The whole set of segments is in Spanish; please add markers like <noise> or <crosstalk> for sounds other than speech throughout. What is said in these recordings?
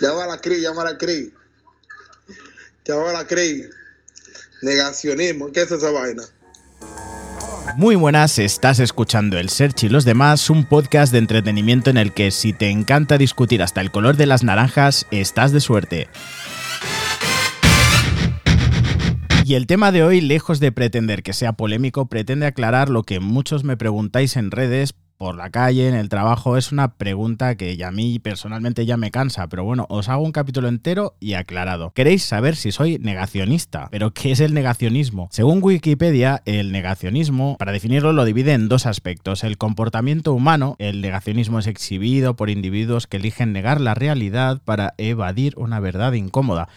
llama a la CRI, llama a la CRI. Llama a la CRI. Negacionismo, ¿qué es esa vaina? Muy buenas, estás escuchando El Search y los demás, un podcast de entretenimiento en el que si te encanta discutir hasta el color de las naranjas, estás de suerte. Y el tema de hoy, lejos de pretender que sea polémico, pretende aclarar lo que muchos me preguntáis en redes por la calle, en el trabajo, es una pregunta que a mí personalmente ya me cansa, pero bueno, os hago un capítulo entero y aclarado. Queréis saber si soy negacionista, pero ¿qué es el negacionismo? Según Wikipedia, el negacionismo, para definirlo, lo divide en dos aspectos. El comportamiento humano, el negacionismo es exhibido por individuos que eligen negar la realidad para evadir una verdad incómoda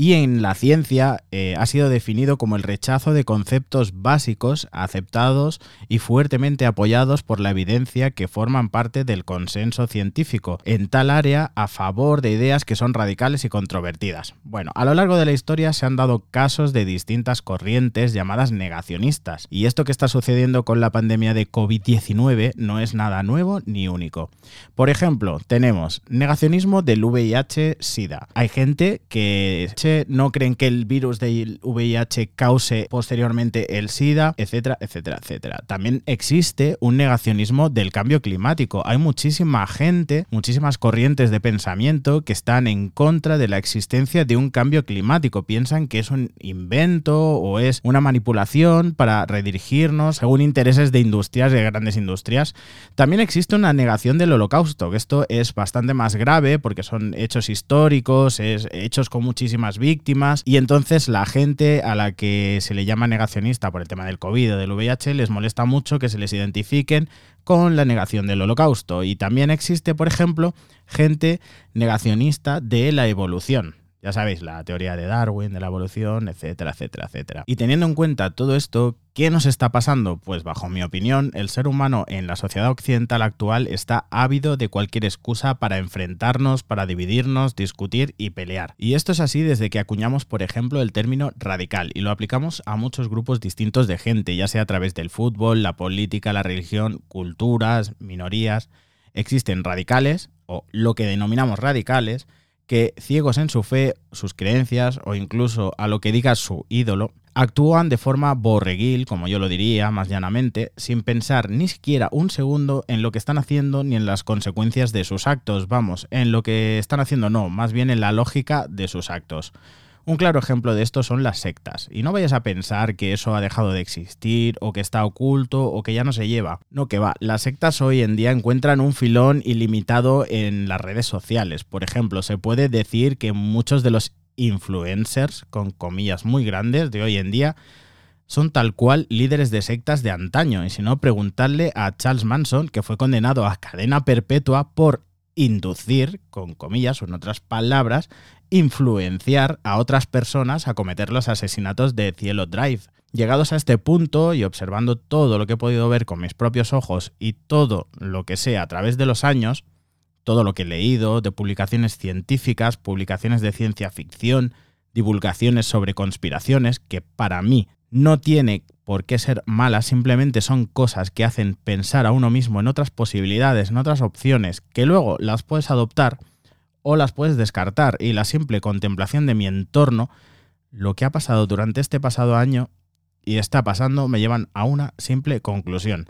y en la ciencia eh, ha sido definido como el rechazo de conceptos básicos aceptados y fuertemente apoyados por la evidencia que forman parte del consenso científico en tal área a favor de ideas que son radicales y controvertidas. Bueno, a lo largo de la historia se han dado casos de distintas corrientes llamadas negacionistas y esto que está sucediendo con la pandemia de COVID-19 no es nada nuevo ni único. Por ejemplo, tenemos negacionismo del VIH-Sida. Hay gente que no creen que el virus del VIH cause posteriormente el SIDA, etcétera, etcétera, etcétera. También existe un negacionismo del cambio climático. Hay muchísima gente, muchísimas corrientes de pensamiento que están en contra de la existencia de un cambio climático. Piensan que es un invento o es una manipulación para redirigirnos según intereses de industrias, de grandes industrias. También existe una negación del holocausto, esto es bastante más grave porque son hechos históricos, es hechos con muchísimas víctimas y entonces la gente a la que se le llama negacionista por el tema del COVID o del VIH les molesta mucho que se les identifiquen con la negación del holocausto. Y también existe, por ejemplo, gente negacionista de la evolución. Ya sabéis, la teoría de Darwin, de la evolución, etcétera, etcétera, etcétera. Y teniendo en cuenta todo esto, ¿qué nos está pasando? Pues bajo mi opinión, el ser humano en la sociedad occidental actual está ávido de cualquier excusa para enfrentarnos, para dividirnos, discutir y pelear. Y esto es así desde que acuñamos, por ejemplo, el término radical y lo aplicamos a muchos grupos distintos de gente, ya sea a través del fútbol, la política, la religión, culturas, minorías. Existen radicales, o lo que denominamos radicales, que ciegos en su fe, sus creencias o incluso a lo que diga su ídolo, actúan de forma borreguil, como yo lo diría más llanamente, sin pensar ni siquiera un segundo en lo que están haciendo ni en las consecuencias de sus actos, vamos, en lo que están haciendo no, más bien en la lógica de sus actos. Un claro ejemplo de esto son las sectas, y no vayas a pensar que eso ha dejado de existir, o que está oculto, o que ya no se lleva. No que va, las sectas hoy en día encuentran un filón ilimitado en las redes sociales. Por ejemplo, se puede decir que muchos de los influencers, con comillas muy grandes, de hoy en día, son tal cual líderes de sectas de antaño, y si no, preguntarle a Charles Manson, que fue condenado a cadena perpetua por inducir, con comillas o en otras palabras, influenciar a otras personas a cometer los asesinatos de Cielo Drive. Llegados a este punto y observando todo lo que he podido ver con mis propios ojos y todo lo que sé a través de los años, todo lo que he leído de publicaciones científicas, publicaciones de ciencia ficción, divulgaciones sobre conspiraciones, que para mí no tiene por qué ser malas, simplemente son cosas que hacen pensar a uno mismo en otras posibilidades, en otras opciones, que luego las puedes adoptar o las puedes descartar. Y la simple contemplación de mi entorno, lo que ha pasado durante este pasado año y está pasando, me llevan a una simple conclusión.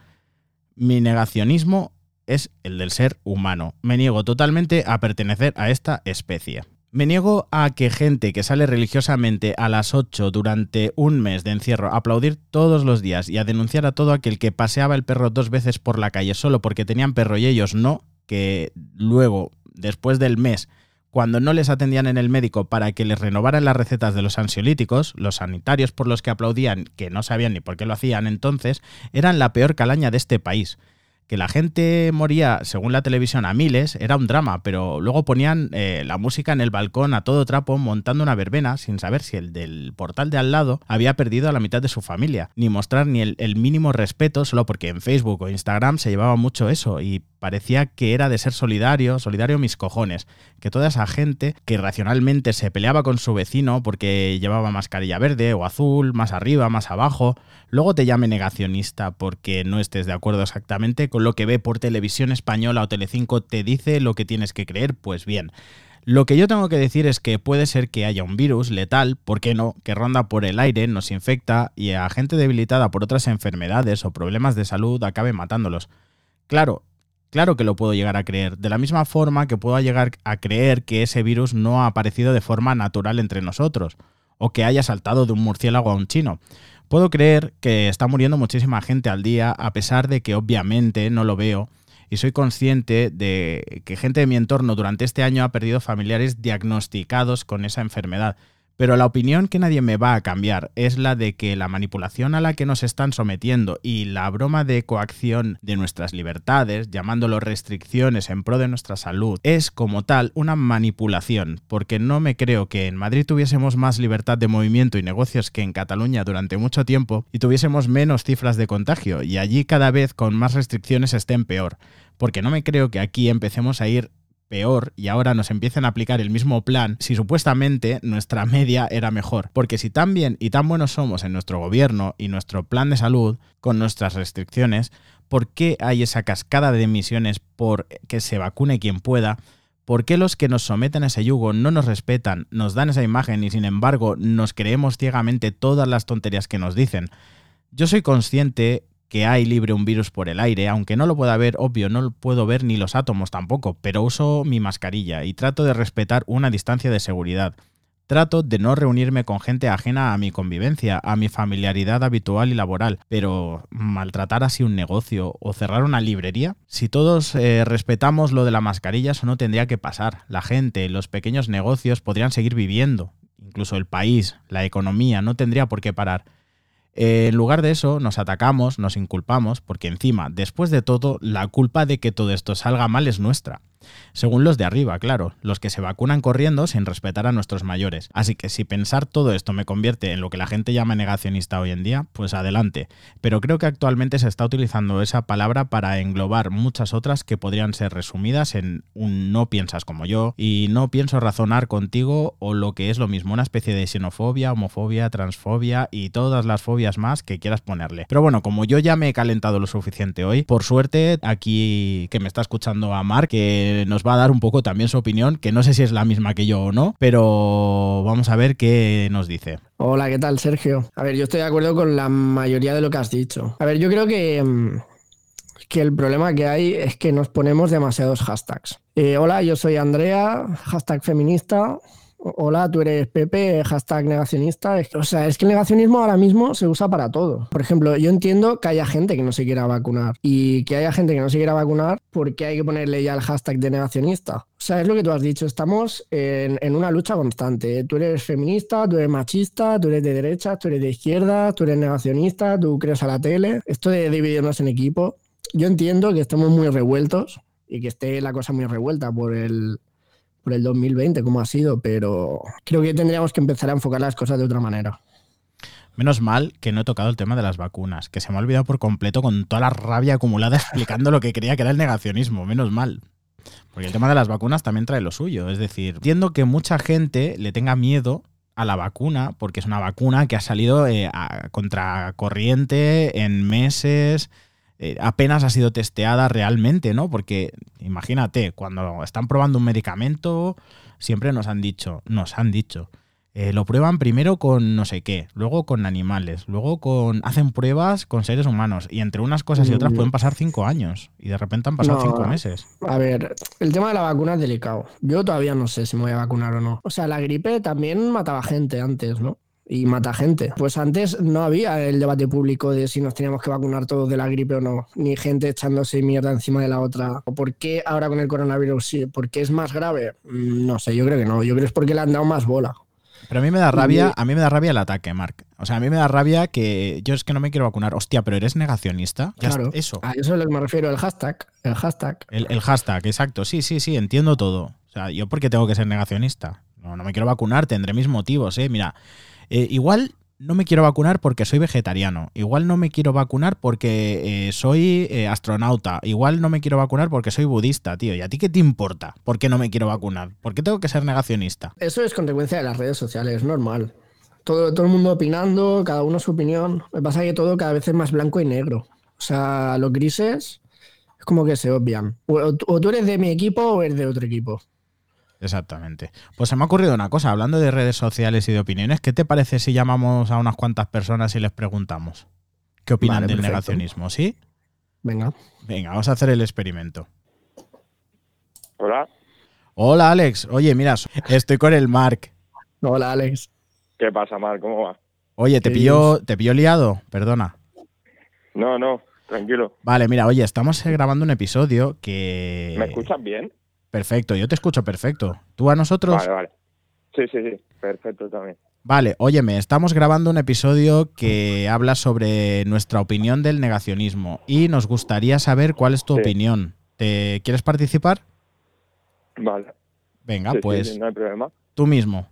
Mi negacionismo es el del ser humano. Me niego totalmente a pertenecer a esta especie. Me niego a que gente que sale religiosamente a las 8 durante un mes de encierro aplaudir todos los días y a denunciar a todo aquel que paseaba el perro dos veces por la calle solo porque tenían perro y ellos no, que luego después del mes, cuando no les atendían en el médico para que les renovaran las recetas de los ansiolíticos, los sanitarios por los que aplaudían, que no sabían ni por qué lo hacían entonces, eran la peor calaña de este país que la gente moría, según la televisión, a miles, era un drama, pero luego ponían eh, la música en el balcón a todo trapo montando una verbena sin saber si el del portal de al lado había perdido a la mitad de su familia, ni mostrar ni el, el mínimo respeto, solo porque en Facebook o Instagram se llevaba mucho eso y parecía que era de ser solidario, solidario mis cojones, que toda esa gente que racionalmente se peleaba con su vecino porque llevaba mascarilla verde o azul, más arriba, más abajo, luego te llame negacionista porque no estés de acuerdo exactamente con lo que ve por televisión española o Telecinco te dice lo que tienes que creer, pues bien. Lo que yo tengo que decir es que puede ser que haya un virus letal, ¿por qué no?, que ronda por el aire, nos infecta y a gente debilitada por otras enfermedades o problemas de salud acabe matándolos. Claro, claro que lo puedo llegar a creer, de la misma forma que puedo llegar a creer que ese virus no ha aparecido de forma natural entre nosotros, o que haya saltado de un murciélago a un chino. Puedo creer que está muriendo muchísima gente al día, a pesar de que obviamente no lo veo y soy consciente de que gente de mi entorno durante este año ha perdido familiares diagnosticados con esa enfermedad. Pero la opinión que nadie me va a cambiar es la de que la manipulación a la que nos están sometiendo y la broma de coacción de nuestras libertades, llamándolo restricciones en pro de nuestra salud, es como tal una manipulación, porque no me creo que en Madrid tuviésemos más libertad de movimiento y negocios que en Cataluña durante mucho tiempo y tuviésemos menos cifras de contagio y allí cada vez con más restricciones estén peor, porque no me creo que aquí empecemos a ir peor y ahora nos empiecen a aplicar el mismo plan si supuestamente nuestra media era mejor. Porque si tan bien y tan buenos somos en nuestro gobierno y nuestro plan de salud con nuestras restricciones, ¿por qué hay esa cascada de emisiones por que se vacune quien pueda? ¿Por qué los que nos someten a ese yugo no nos respetan, nos dan esa imagen y sin embargo nos creemos ciegamente todas las tonterías que nos dicen? Yo soy consciente que hay libre un virus por el aire, aunque no lo pueda ver, obvio, no puedo ver ni los átomos tampoco, pero uso mi mascarilla y trato de respetar una distancia de seguridad. Trato de no reunirme con gente ajena a mi convivencia, a mi familiaridad habitual y laboral, pero maltratar así un negocio o cerrar una librería, si todos eh, respetamos lo de la mascarilla, eso no tendría que pasar. La gente, los pequeños negocios podrían seguir viviendo, incluso el país, la economía, no tendría por qué parar. Eh, en lugar de eso, nos atacamos, nos inculpamos, porque encima, después de todo, la culpa de que todo esto salga mal es nuestra. Según los de arriba, claro, los que se vacunan corriendo sin respetar a nuestros mayores. Así que si pensar todo esto me convierte en lo que la gente llama negacionista hoy en día, pues adelante. Pero creo que actualmente se está utilizando esa palabra para englobar muchas otras que podrían ser resumidas en un no piensas como yo y no pienso razonar contigo o lo que es lo mismo, una especie de xenofobia, homofobia, transfobia y todas las fobias más que quieras ponerle. Pero bueno, como yo ya me he calentado lo suficiente hoy, por suerte aquí que me está escuchando a Mark, que nos va a dar un poco también su opinión, que no sé si es la misma que yo o no, pero vamos a ver qué nos dice. Hola, ¿qué tal, Sergio? A ver, yo estoy de acuerdo con la mayoría de lo que has dicho. A ver, yo creo que, mm, que el problema que hay es que nos ponemos demasiados hashtags. Eh, hola, yo soy Andrea, hashtag feminista, hola, tú eres Pepe, hashtag negacionista. O sea, es que el negacionismo ahora mismo se usa para todo. Por ejemplo, yo entiendo que haya gente que no se quiera vacunar y que haya gente que no se quiera vacunar porque hay que ponerle ya el hashtag de negacionista. O sea, es lo que tú has dicho, estamos en, una lucha constante. Tú eres feminista, tú eres machista, tú eres de derecha, tú eres de izquierda, tú eres negacionista, tú crees a la tele. Esto de dividirnos en equipo, yo entiendo que estamos muy revueltos y que esté la cosa muy revuelta por el, por el 2020 como ha sido, pero creo que tendríamos que empezar a enfocar las cosas de otra manera. Menos mal que no he tocado el tema de las vacunas, que se me ha olvidado por completo con toda la rabia acumulada <laughs> explicando lo que creía que era el negacionismo. Menos mal. Porque el tema de las vacunas también trae lo suyo. Es decir, entiendo que mucha gente le tenga miedo a la vacuna, porque es una vacuna que ha salido eh, a contracorriente en meses, eh, apenas ha sido testeada realmente, ¿no? Porque imagínate, cuando están probando un medicamento, siempre nos han dicho, nos han dicho, eh, lo prueban primero con no sé qué, luego con animales, luego con hacen pruebas con seres humanos y entre unas cosas y otras mm. pueden pasar cinco años y de repente han pasado cinco meses. A ver, el tema de la vacuna es delicado. Yo todavía no sé si me voy a vacunar o no. O sea, la gripe también mataba gente antes, ¿no? Y mata gente. Pues antes no había el debate público de si nos teníamos que vacunar todos de la gripe o no, ni gente echándose mierda encima de la otra. ¿O por qué ahora con el coronavirus sí? ¿Por qué es más grave? Mm, no sé, yo creo que no. Yo creo que es porque le han dado más bola. Pero a mí me da rabia, a mí me da rabia el ataque, Mark. O sea, a mí me da rabia que yo es que no me quiero vacunar. Hostia, pero eres negacionista. claro. Eso. A eso es lo que me refiero, el hashtag. El hashtag. El, el, hashtag, exacto. Sí, sí, sí, entiendo todo. O sea, yo porque tengo que ser negacionista. No, no me quiero vacunar, tendré mis motivos, eh. Mira, eh, igual no me quiero vacunar porque soy vegetariano. Igual no me quiero vacunar porque eh, soy eh, astronauta. Igual no me quiero vacunar porque soy budista, tío. ¿Y a ti qué te importa? ¿Por qué no me quiero vacunar? ¿Por qué tengo que ser negacionista? Eso es consecuencia de las redes sociales, es normal. Todo, todo el mundo opinando, cada uno su opinión. Me pasa que todo cada vez es más blanco y negro. O sea, los grises como que se obvian. O tú eres de mi equipo o eres de otro equipo. Exactamente. Pues se me ha ocurrido una cosa, hablando de redes sociales y de opiniones, ¿qué te parece si llamamos a unas cuantas personas y les preguntamos qué opinan Vale, del perfecto. negacionismo? ¿Sí? Venga. Venga, vamos a hacer el experimento. Hola, Hola Alex, oye, mira, estoy con el Mark. Hola, Alex. ¿qué pasa, Mar? ¿Cómo va? Oye, ¿te ¿Qué pillo, ¿te pillo liado? Perdona. No, no, tranquilo. Vale, mira, oye, estamos grabando un episodio que... ¿Me escuchas bien? Perfecto, yo te escucho perfecto. ¿Tú a nosotros? Vale, vale. Sí, sí, sí, perfecto también. Vale, óyeme, estamos grabando un episodio que habla sobre nuestra opinión del negacionismo y nos gustaría saber cuál es tu Sí. opinión. ¿Te quieres participar? Vale. Venga, Sí, pues sí, no hay problema. tú mismo.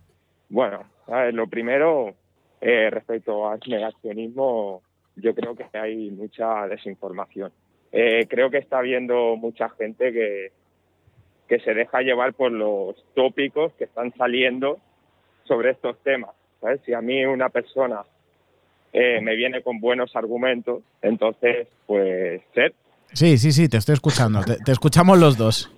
Bueno, a ver, lo primero, eh, respecto al negacionismo, yo creo que hay mucha desinformación. Eh, creo que está habiendo mucha gente que, que se deja llevar por los tópicos que están saliendo sobre estos temas. ¿sabes? Si a mí una persona eh, me viene con buenos argumentos, entonces, pues, ser. Sí, sí, sí, te estoy escuchando. Te, te escuchamos los dos.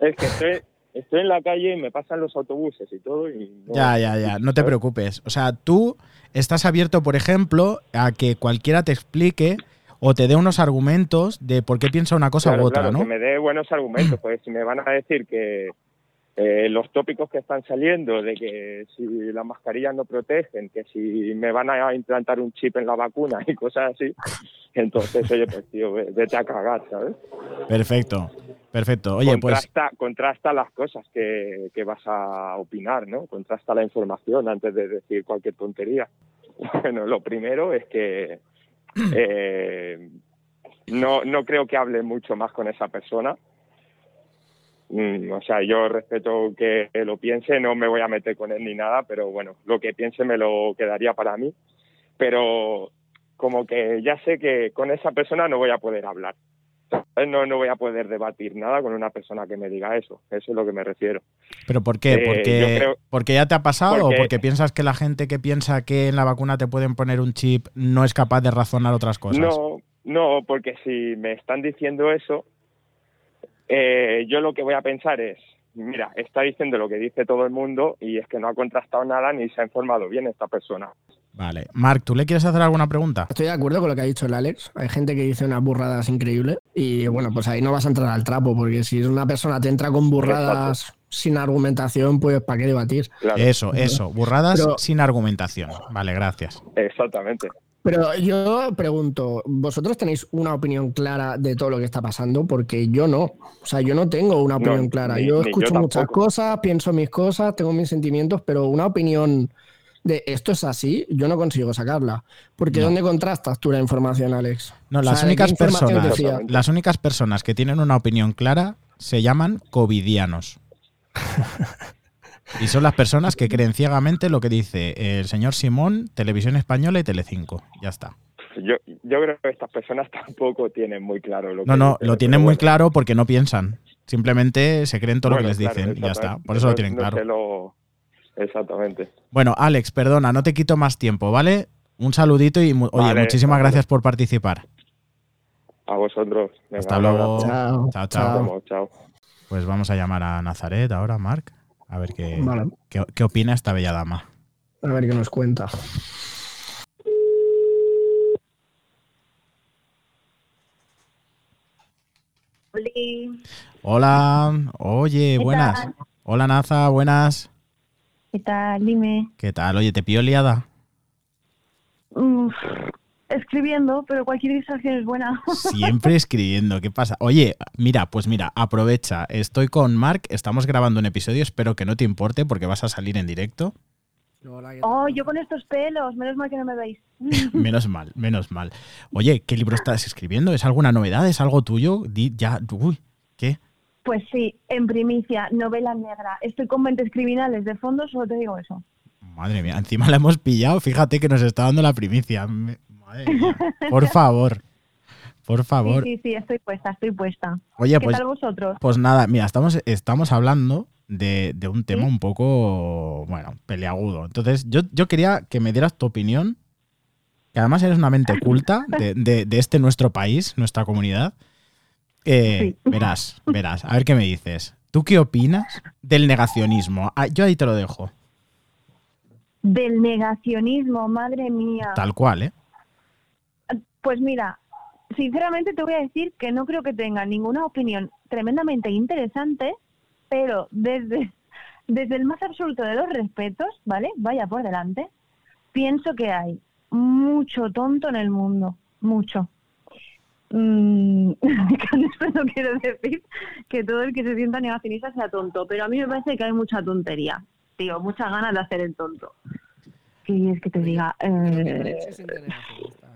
Es que estoy, estoy en la calle y me pasan los autobuses y todo. Y no- Ya, ya, ya, no te preocupes. O sea, tú estás abierto, por ejemplo, a que cualquiera te explique o te dé unos argumentos de por qué piensa una cosa Claro, u otra, claro, ¿no? que me dé buenos argumentos, porque si me van a decir que eh, los tópicos que están saliendo, de que si las mascarillas no protegen, que si me van a implantar un chip en la vacuna y cosas así, entonces, oye, pues tío, ve- vete a cagar, ¿sabes? Perfecto, perfecto. Oye, pues contrasta, contrasta las cosas que, que vas a opinar, ¿no? Contrasta la información antes de decir cualquier tontería. <laughs> Bueno, lo primero es que <clears throat> eh, no, no creo que hable mucho más con esa persona. Mm, o sea, yo respeto que lo piense, no me voy a meter con él ni nada, pero bueno, lo que piense me lo quedaría para mí. Pero como que ya sé que con esa persona no voy a poder hablar. No, no voy a poder debatir nada con una persona que me diga eso. Eso es lo que me refiero. ¿Pero por qué? Eh, ¿Porque, creo- ¿Porque ya te ha pasado Porque- o porque piensas que la gente que piensa que en la vacuna te pueden poner un chip no es capaz de razonar otras cosas? No, no, porque si me están diciendo eso, eh, yo lo que voy a pensar es, mira, está diciendo lo que dice todo el mundo y es que no ha contrastado nada ni se ha informado bien esta persona. Vale. Marc, ¿tú le quieres hacer alguna pregunta? Estoy de acuerdo con lo que ha dicho el Alex. Hay gente que dice unas burradas increíbles y bueno, pues ahí no vas a entrar al trapo porque si una persona te entra con burradas sin argumentación, pues ¿para qué debatir? Claro, Eso, eso. Burradas Pero- sin argumentación. Vale, gracias. exactamente. Pero yo pregunto, ¿vosotros tenéis una opinión clara de todo lo que está pasando? Porque yo no. O sea, yo no tengo una No, opinión clara. ni- yo escucho muchas cosas, pienso mis cosas, tengo mis sentimientos, pero una opinión de esto es así, yo no consigo sacarla. Porque No. ¿dónde contrastas tú la información, Alex? No, O las sea, ¿de qué únicas personas, las únicas personas que tienen una opinión clara se llaman covidianos. <laughs> Y son las personas que creen ciegamente lo que dice el señor Simón, Televisión Española y Telecinco. Ya está. Yo, yo creo que estas personas tampoco tienen muy claro lo que No, no, lo tienen muy bueno. claro porque no piensan. Simplemente se creen todo lo que les claro, dicen y ya está. Por eso lo No- tienen no claro. Exactamente. Bueno, Alex, perdona, no te quito más tiempo, ¿vale? Un saludito y mu- oye, Vale, muchísimas vale. gracias por participar. A vosotros. Venga, Hasta luego. Chao. Chao, chao. chao. Pues vamos a llamar a Nazaret ahora, Marc, a ver qué, Vale. qué, qué opina esta bella dama. A ver qué nos cuenta. Oli, Hola, oye, ¿Qué buenas. tal? Hola, Naza, buenas. ¿Qué tal? Dime. ¿Qué tal? Oye, ¿te pillo liada? Uf, escribiendo, pero cualquier distracción es buena. <laughs> Siempre escribiendo, ¿qué pasa? Oye, mira, pues mira, aprovecha. Estoy con Marc, estamos grabando un episodio, espero que no te importe porque vas a salir en directo. Oh, yo con estos pelos, menos mal que no me veis. <laughs> Menos mal, menos mal. Oye, ¿qué libro estás escribiendo? ¿Es alguna novedad? ¿Es algo tuyo? Di ya, uy, ¿qué? Pues sí, en primicia, novela negra. Estoy con mentes criminales de fondo, solo te digo eso. Madre mía, encima la hemos pillado. Fíjate que nos está dando la primicia. Madre mía. <laughs> Por favor, por Sí, favor. sí, sí, estoy puesta, estoy puesta. Oye, ¿Qué pues, tal vosotros? pues nada, mira, estamos, estamos hablando de, de un tema ¿Sí? un poco, bueno, peleagudo. Entonces, yo, yo quería que me dieras tu opinión, que además eres una mente <laughs> culta de, de- de este nuestro país, nuestra comunidad. Eh, verás, verás, a ver qué me dices. ¿Tú qué opinas del negacionismo? Ah, yo ahí te lo dejo. Del negacionismo, madre mía. Tal cual, ¿eh? Pues mira, sinceramente te voy a decir que no creo que tenga ninguna opinión tremendamente interesante, pero desde, <laughs> desde el más absoluto de los respetos, ¿vale? Vaya por delante, pienso que hay mucho tonto en el mundo, mucho. Mm, <laughs> con esto no quiero decir que todo el que se sienta negacionista sea tonto, pero a mí me parece que hay mucha tontería, tío, muchas ganas de hacer el tonto. ¿Qué es que te diga? Eh,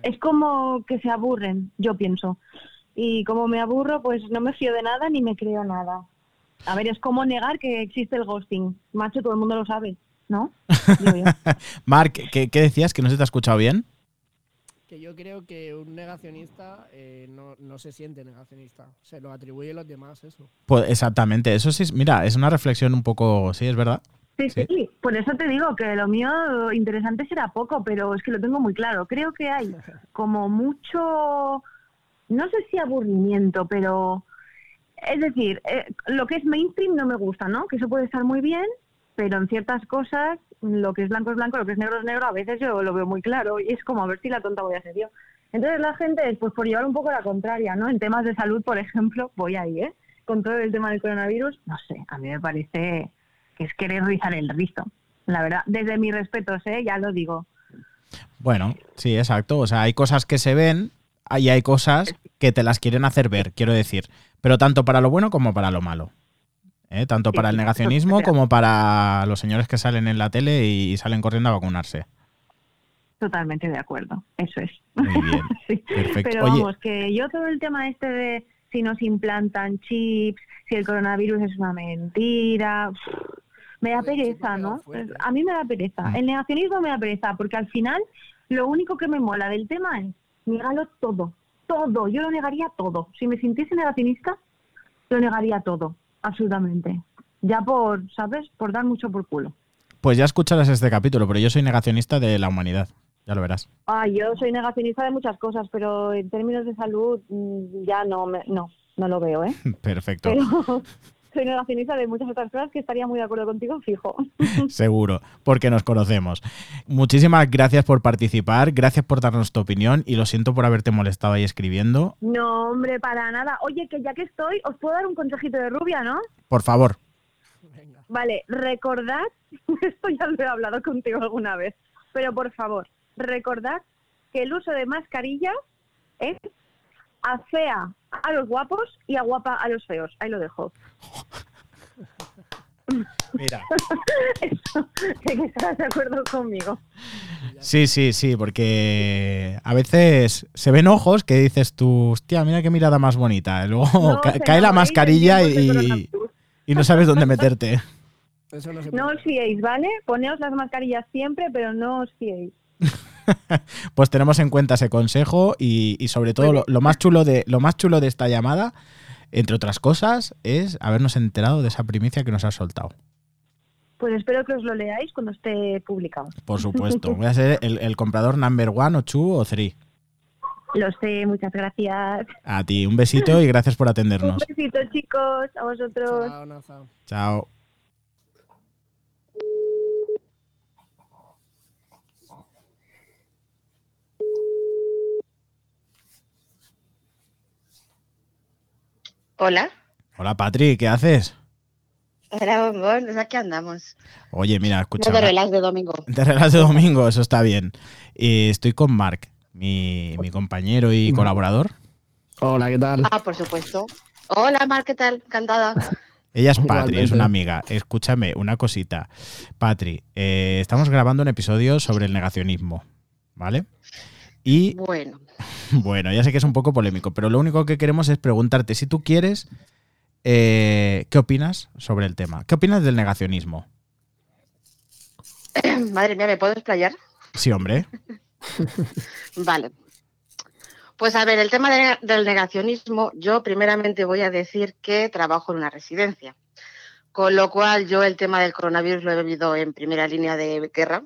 es como que se aburren, yo pienso. Y como me aburro, pues no me fío de nada ni me creo nada. A ver, es como negar que existe el ghosting. Macho, todo el mundo lo sabe, ¿no? <laughs> Mark, ¿qué, qué decías? ¿Que no se te ha escuchado bien? Que yo creo que un negacionista eh, no, no se siente negacionista. Se lo atribuye a los demás, eso. Pues exactamente, eso sí, mira, es una reflexión un poco, sí, es verdad. Sí, Sí. sí, por eso te digo que lo mío interesante será poco, pero es que lo tengo muy claro. Creo que hay como mucho, no sé si aburrimiento, pero es decir, eh, lo que es mainstream no me gusta, ¿no? Que eso puede estar muy bien, pero en ciertas cosas lo que es blanco es blanco, lo que es negro es negro, a veces yo lo veo muy claro y es como a ver si la tonta voy a ser yo. Entonces la gente, pues por llevar un poco la contraria, ¿no? En temas de salud, por ejemplo, <laughs> voy ahí, ¿eh? Con todo el tema del coronavirus, no sé, a mí me parece que es querer rizar el rizo. La verdad, desde mis respetos, ¿eh? Ya lo digo. Bueno, sí, exacto. O sea, hay cosas que se ven y hay cosas que te las quieren hacer ver, quiero decir. Pero tanto para lo bueno como para lo malo. ¿Eh? Tanto para el negacionismo <laughs> como para los señores que salen en la tele y salen corriendo a vacunarse. Totalmente de acuerdo, eso es. Muy bien. <laughs> Sí. Perfecto. Pero Oye. vamos, que yo todo el tema este de si nos implantan chips, si el coronavirus es una mentira, me da pereza, ¿no? A mí me da pereza. Mm. El negacionismo me da pereza, porque al final lo único que me mola del tema es negarlo todo, todo. Yo lo negaría todo. Si me sintiese negacionista, lo negaría todo, absolutamente. Ya por, ¿sabes? Por dar mucho por culo. Pues ya escucharás este capítulo, pero yo soy negacionista de la humanidad. Ya lo verás. Ah, yo soy negacionista de muchas cosas, pero en términos de salud mm, ya no, me- no, no lo veo, ¿eh? <laughs> Perfecto. Pero soy negacionista de muchas otras cosas que estaría muy de acuerdo contigo, fijo. <laughs> Seguro, porque nos conocemos. Muchísimas gracias por participar, gracias por darnos tu opinión y lo siento por haberte molestado ahí escribiendo. No, hombre, para nada. Oye, que ya que estoy, os puedo dar un consejito de rubia, ¿no? Por favor, Venga. Vale, recordad, <laughs> esto ya lo he hablado contigo alguna vez, pero por favor, recordad que el uso de mascarillas es afea a los guapos y aguapa a los feos. Ahí lo dejo. <laughs> mira. <laughs> Eso, que estarás de acuerdo conmigo. Sí, sí, sí, porque a veces se ven ojos que dices tú, hostia, mira qué mirada más bonita. Luego No, <laughs> ca- se cae la mascarilla y, no sabes dónde meterte. <laughs> Eso no se No puede. os fiéis, ¿vale? Poneos las mascarillas siempre, pero no os fiéis. Pues tenemos en cuenta ese consejo y, y sobre todo lo, lo más chulo de lo más chulo de esta llamada, entre otras cosas, es habernos enterado de esa primicia que nos has soltado. Pues espero que os lo leáis cuando esté publicado. Por supuesto. <laughs> Voy a ser el, el comprador number one o two o three. Lo sé, muchas gracias. A ti, un besito y gracias por <laughs> Un atendernos. besito, chicos, a vosotros. Chao. Chao. Hola. Hola Patri, ¿qué haces? Hola, bombón. Pues aquí andamos. Oye, mira, escucha. No de relax de domingo. De relax de domingo, eso está bien. Eh, estoy con Mark, mi, mi compañero y colaborador. Hola, ¿qué tal? Ah, por supuesto. Hola, Mar, ¿qué tal? Encantada. Ella es Patri, es una amiga. Escúchame, una cosita. Patri, eh, estamos grabando un episodio sobre el negacionismo, ¿vale? Y Bueno, <laughs> bueno, ya sé que es un poco polémico, pero lo único que queremos es preguntarte si tú quieres, eh, ¿qué opinas sobre el tema? ¿Qué opinas del negacionismo? <clears throat> madre mía, ¿me puedo explayar? Sí, hombre. <laughs> Vale. Pues a ver, el tema de- del negacionismo, yo primeramente voy a decir que trabajo en una residencia. Con lo cual yo el tema del coronavirus lo he vivido en primera línea de guerra.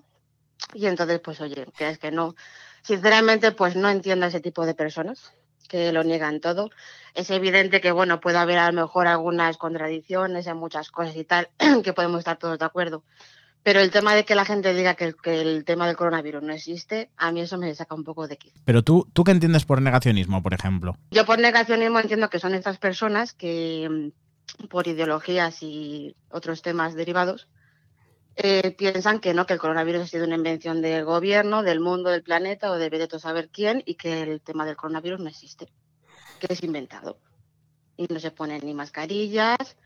Y entonces, pues oye, que es que no, sinceramente, pues no entiendo a ese tipo de personas que lo niegan todo. Es evidente que, bueno, puede haber a lo mejor algunas contradicciones en muchas cosas y tal, <clears throat> que podemos estar todos de acuerdo. Pero el tema de que la gente diga que, que, el tema del coronavirus no existe, a mí eso me saca un poco de quicio. Pero tú, ¿tú qué entiendes por negacionismo, por ejemplo? Yo por negacionismo entiendo que son estas personas que, mm, por ideologías y otros temas derivados, eh, piensan que no, que el coronavirus ha sido una invención del gobierno, del mundo, del planeta o de veto saber quién y que el tema del coronavirus no existe, que es inventado. Y no se ponen ni mascarillas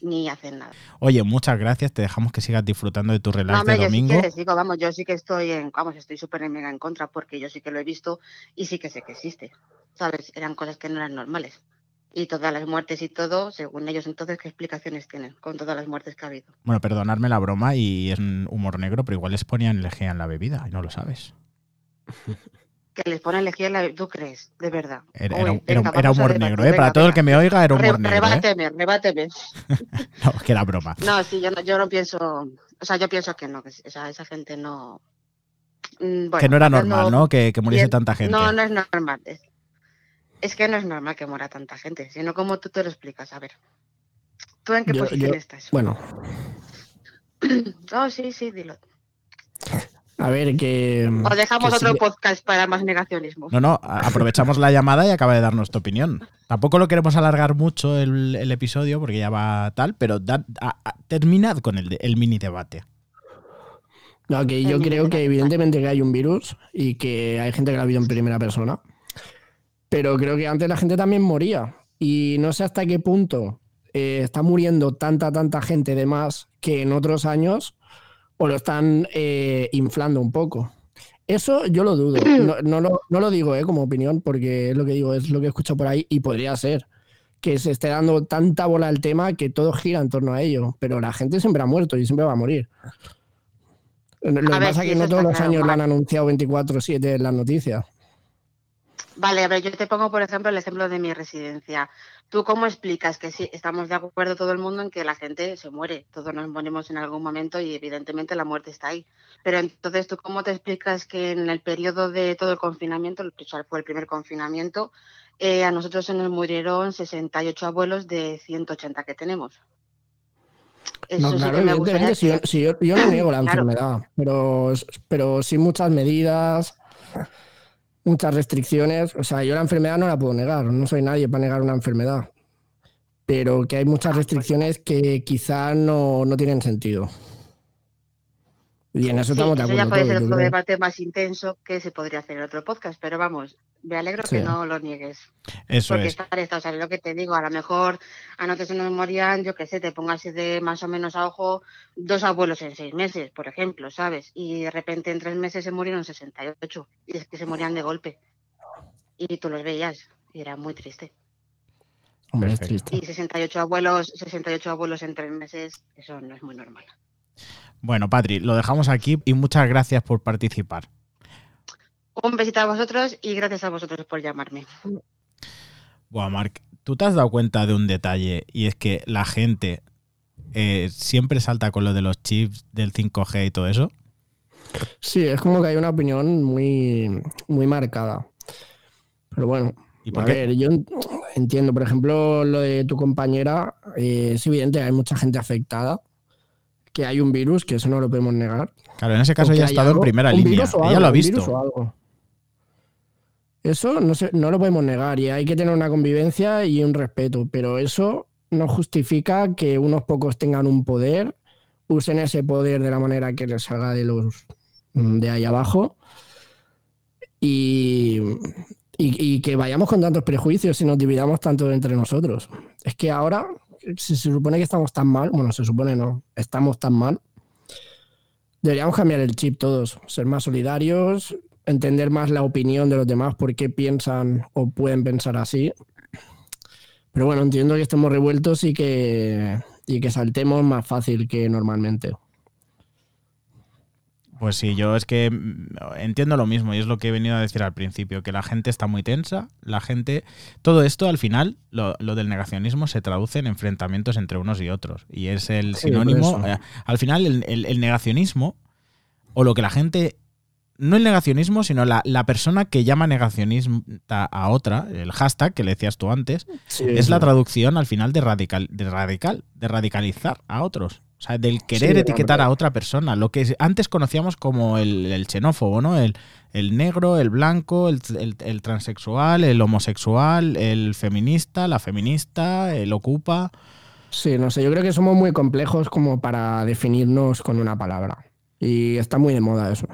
ni hacen nada. Oye, muchas gracias. Te dejamos que sigas disfrutando de tu relax no, de domingo. Yo sí que digo, vamos, yo sí que estoy en, vamos, estoy súper mega en contra porque yo sí que lo he visto y sí que sé que existe. ¿Sabes? Eran cosas que no eran normales y todas las muertes y todo, según ellos entonces, ¿qué explicaciones tienen con todas las muertes que ha habido? Bueno, perdonadme la broma y es un humor negro, pero igual les ponían lejía en la bebida y no lo sabes. <laughs> Que les ponen lejía en la bebida, ¿tú crees? De verdad. Era, era, Uy, era, venga, era humor negro, ¿eh? Para venga, todo el que me oiga era humor re, negro. Rebáteme, ¿eh? rebáteme. <laughs> <laughs> no, que era broma. No, sí, yo no, yo no pienso, o sea, yo pienso que no, que o sea, esa gente no... Bueno, que no era normal, ¿no? Que, que muriese tanta gente. No, no es normal. Es, es que no es normal que muera tanta gente, sino como tú te lo explicas. A ver, ¿tú en qué Yo- posición yo- estás? Bueno, <clears throat> Oh, sí, sí, dilo. a ver, que. O dejamos que otro sí- podcast para más negacionismo. No, no, aprovechamos la llamada y acaba de darnos tu opinión. Tampoco lo queremos alargar mucho el, el episodio porque ya va tal, pero da- a- a- terminad con el, mini debate. No, que yo creo que evidentemente que hay un virus y que hay gente que lo ha vivido en primera persona. Pero creo que antes la gente también moría. Y no sé hasta qué punto eh, está muriendo tanta, tanta gente de más que en otros años o lo están eh, inflando un poco. Eso yo lo dudo. <clears throat> No, no lo, no lo digo eh, como opinión porque es lo que digo, es lo que escucho por ahí y podría ser que se esté dando tanta bola al tema que todo gira en torno a ello. Pero la gente siempre ha muerto y siempre va a morir. Lo que A pasa es que no todos los claro, años lo han anunciado 24-7 en las noticias. Vale, a ver, yo te pongo, por ejemplo, el ejemplo de mi residencia. ¿Tú cómo explicas que sí, estamos de acuerdo todo el mundo en que la gente se muere? Todos nos morimos en algún momento y evidentemente la muerte está ahí. Pero entonces, ¿tú cómo te explicas que en el periodo de todo el confinamiento, el fue el primer confinamiento, eh, a nosotros se nos murieron 68 abuelos de 180 que tenemos? Eso No, sí claro, que me gustaría si yo, si yo- yo no niego la <coughs> Claro. enfermedad, pero, pero sí muchas medidas, muchas restricciones. O sea, yo la enfermedad no la puedo negar, no soy nadie para negar una enfermedad. Pero que hay muchas restricciones que quizá no, no tienen sentido. Y en eso Sí, estamos de eso ya acuerdo puede ser otro debate más intenso que se podría hacer en otro podcast, pero vamos, me alegro Sí. que no lo niegues. Eso Porque es. estar está, ¿sabes lo que te digo? A lo mejor a nosotros se nos morían, yo qué sé, te pongo así de más o menos a ojo, dos abuelos en seis meses, por ejemplo, ¿sabes? Y de repente en tres meses se murieron 68, y es que se morían de golpe. Y tú los veías, y era muy triste. Hombre, es triste. Y 68 abuelos, 68 abuelos en tres meses, eso no es muy normal. Bueno, Patri, lo dejamos aquí y muchas gracias por participar. Un besito a vosotros y gracias a vosotros por llamarme. Buah, Marc, ¿tú te has dado cuenta de un detalle? Y es que la gente eh, siempre salta con lo de los chips del 5G y todo eso. Sí, es como que hay una opinión muy, muy marcada. Pero bueno, ¿Y por a qué? ver, yo en- entiendo, por ejemplo, lo de tu compañera, eh, es evidente que hay mucha gente afectada, que hay un virus, que eso no lo podemos negar. Claro, en ese caso ella ha estado en algo, primera línea. virus o Ella algo, lo ha visto. algo. Eso no, se- no lo podemos negar y hay que tener una convivencia y un respeto, pero eso no justifica que unos pocos tengan un poder, usen ese poder de la manera que les salga de los de ahí abajo y, y- y que vayamos con tantos prejuicios y nos dividamos tanto entre nosotros. Es que ahora si se supone que estamos tan mal, bueno, se supone no, estamos tan mal, deberíamos cambiar el chip todos, ser más solidarios, entender más la opinión de los demás, por qué piensan o pueden pensar así. Pero bueno, entiendo que estemos revueltos y que, y que saltemos más fácil que normalmente. Pues sí, yo es que mm, entiendo lo mismo y es lo que he venido a decir al principio, que la gente está muy tensa, la gente... Todo esto al final, lo, lo del negacionismo se traduce en enfrentamientos entre unos y otros. Y es el sinónimo... eh, al final el, el- el negacionismo, o lo que la gente no el negacionismo, sino la, la persona que llama negacionista a otra, el hashtag que le decías tú antes, Sí, es sí. la traducción al final de radical, de radical, de radicalizar a otros. O sea, del querer Sí, etiquetar hombre. a otra persona. Lo que antes conocíamos como el, el xenófobo, ¿no? El, el negro, el blanco, el, el- el transexual, el homosexual, el feminista, la feminista, el ocupa. Sí, no sé, yo creo que somos muy complejos como para definirnos con una palabra. Y está muy de moda eso.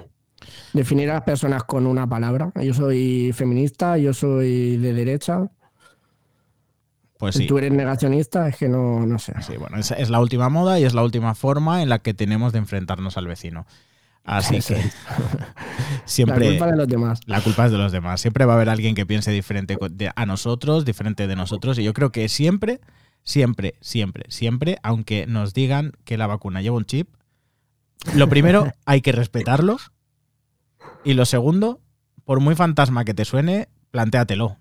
Definir a las personas con una palabra. Yo soy feminista, yo soy de derecha, Pues sí. tú eres negacionista, es que no, no sé. Sí, bueno, es, es la última moda y es la última forma en la que tenemos de enfrentarnos al vecino. Así que <laughs> siempre La culpa de los demás. la culpa es de los demás. Siempre va a haber alguien que piense diferente a nosotros, diferente de nosotros. Y yo creo que siempre, siempre, siempre, siempre, aunque nos digan que la vacuna lleva un chip, lo primero <laughs> hay que respetarlo. Y lo segundo, por muy fantasma que te suene, plantéatelo.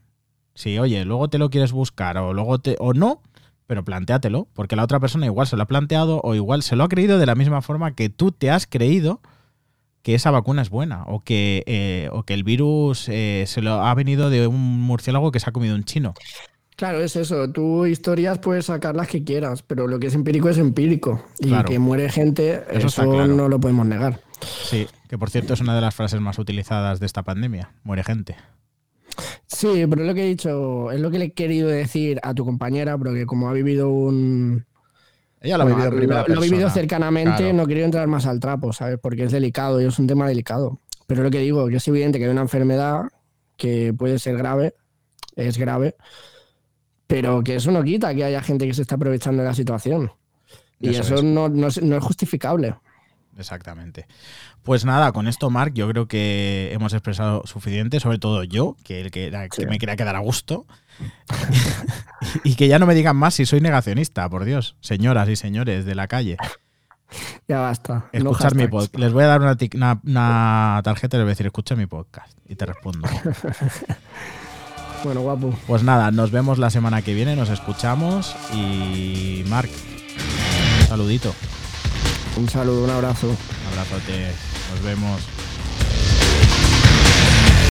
Si, oye, luego te lo quieres buscar o luego te. o no, pero plantéatelo. Porque la otra persona igual se lo ha planteado o igual se lo ha creído de la misma forma que tú te has creído que esa vacuna es buena o que, eh, o que el virus eh, se lo ha venido de un murciélago que se ha comido un chino. Claro, es eso. Tú historias puedes sacar las que quieras, pero lo que es empírico es empírico. Y Claro. que muere gente, Eso eso, está claro. no lo podemos negar. Sí, que por cierto es una de las frases más utilizadas de esta pandemia. Muere gente. Sí, pero lo que he dicho, es lo que le he querido decir a tu compañera, porque como ha vivido un... Ella lo ha vivido lo- primera lo he vivido cercanamente, Claro. no quiero entrar más al trapo, ¿sabes? Porque es delicado y es un tema delicado. Pero lo que digo, que es evidente que hay una enfermedad que puede ser grave, es grave, pero que eso no quita que haya gente que se está aprovechando de la situación. Y Eso eso, es. no, no es, no es justificable. Exactamente. Pues nada, con esto, Marc, yo creo que hemos expresado suficiente, sobre todo yo, que el que, era- que Sí. me quería quedar a gusto. <laughs> y que ya no me digan más si soy negacionista, por Dios. Señoras y señores de la calle. Ya basta. no Escuchar mi podcast. Les voy a dar una, una- una tarjeta y les voy a decir, escucha mi podcast. Y te respondo. <laughs> Bueno, guapo. Pues nada, nos vemos la semana que viene, nos escuchamos. Y Marc, un saludito. Un saludo, un abrazo. Un abrazote. Nos vemos.